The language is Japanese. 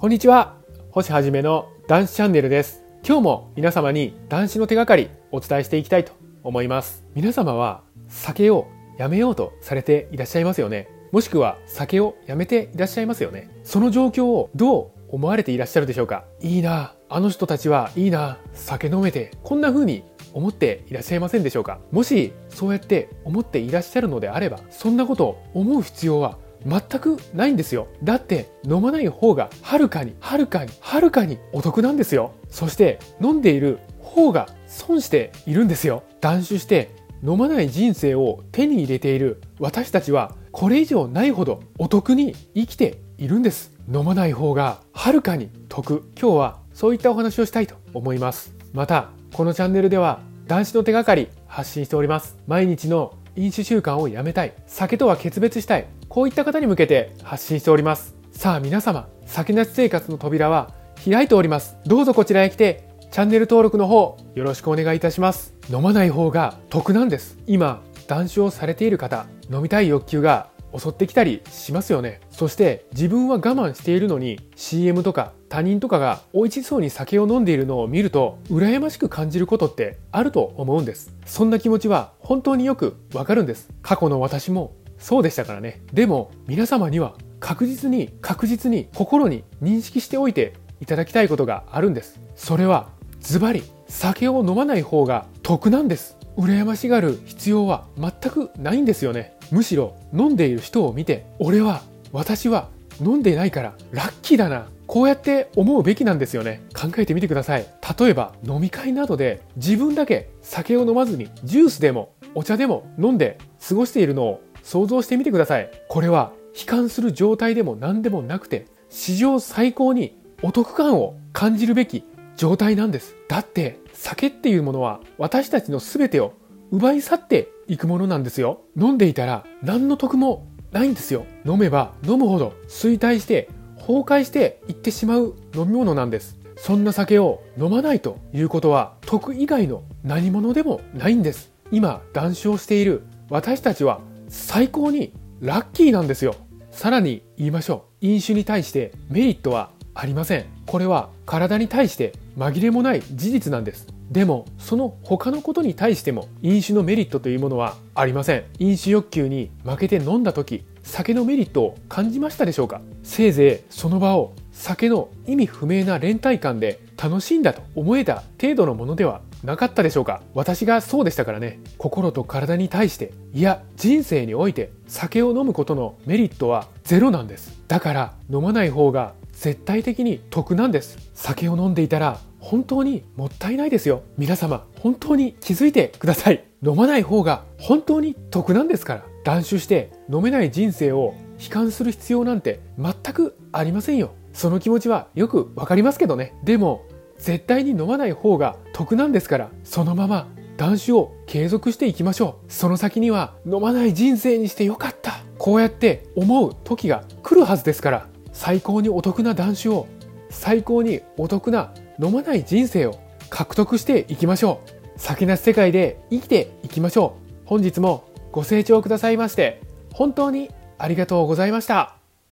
こんにちは。星はじめの男子チャンネルです。今日も皆様に男子の手がかりお伝えしていきたいと思います。皆様は酒をやめようとされていらっしゃいますよね。もしくは酒をやめていらっしゃいますよね。その状況をどう思われていらっしゃるでしょうか。いいな。あの人たちはいいな。酒飲めてこんな風に思っていらっしゃいませんでしょうか。もしそうやって思っていらっしゃるのであればそんなことを思う必要は全くないんですよ。だって飲まない方がはるかにはるかにはるかにお得なんですよ。そして飲んでいる方が損しているんですよ。断酒して飲まない人生を手に入れている。私たちはこれ以上ないほどお得に生きているんです。飲まない方がはるかに得。今日はそういったお話をしたいと思います。またこのチャンネルでは男子の手がかり発信しております。毎日の飲酒習慣をやめたい。酒とは決別したい。こういった方に向けて発信しております。さあ皆様酒なし生活の扉は開いております。どうぞこちらへ来てチャンネル登録の方よろしくお願いいたします。飲まない方が得なんです。今断酒をされている方飲みたい欲求が襲ってきたりしますよね。そして自分は我慢しているのに CM とか他人とかが美味しそうに酒を飲んでいるのを見ると羨ましく感じることってあると思うんです。そんな気持ちは本当によくわかるんです。過去の私もそうでしたからね。でも皆様には確実に確実に心に認識しておいていただきたいことがあるんです。それはズバリ酒を飲まない方が得なんです。羨ましがる必要は全くないんですよね。むしろ飲んでいる人を見て俺は私は飲んでないからラッキーだなこうやって思うべきなんですよね。考えてみてください。例えば飲み会などで自分だけ酒を飲まずにジュースでもお茶でも飲んで過ごしているのを想像してみてください。これは悲観する状態でも何でもなくて史上最高にお得感を感じるべき状態なんです。だって酒っていうものは私たちの全てを奪い去っていくものなんですよ。飲んでいたら何の得もないんですよ。飲めば飲むほど衰退して崩壊していってしまう飲み物なんです。そんな酒を飲まないということは得以外の何者でもないんです。今談笑している私たちは最高にラッキーなんですよ。さらに言いましょう。飲酒に対してメリットはありません。これは体に対して紛れもない事実なんです。でもその他のことに対しても飲酒のメリットというものはありません。飲酒欲求に負けて飲んだ時酒のメリットを感じましたでしょうか？せいぜいその場を酒の意味不明な連帯感で楽しんだと思えた程度のものではなかったでしょうか？私がそうでしたからね。心と体に対していや人生において酒を飲むことのメリットはゼロなんです。だから飲まない方が絶対的に得なんです。酒を飲んでいたら本当にもったいないですよ。皆様本当に気づいてください。飲まない方が本当に得なんですから。断酒して飲めない人生を悲観する必要なんて全くありませんよ。その気持ちはよくわかりますけどね。でも絶対に飲まない方が得なんですから。そのまま断酒を継続していきましょう。その先には飲まない人生にしてよかった。こうやって思う時が来るはずですから。最高にお得な断酒を最高にお得な飲まない人生を獲得していきましょう。酒なし世界で生きていきましょう。本日もご清聴くださいまして本当にありがとうございました。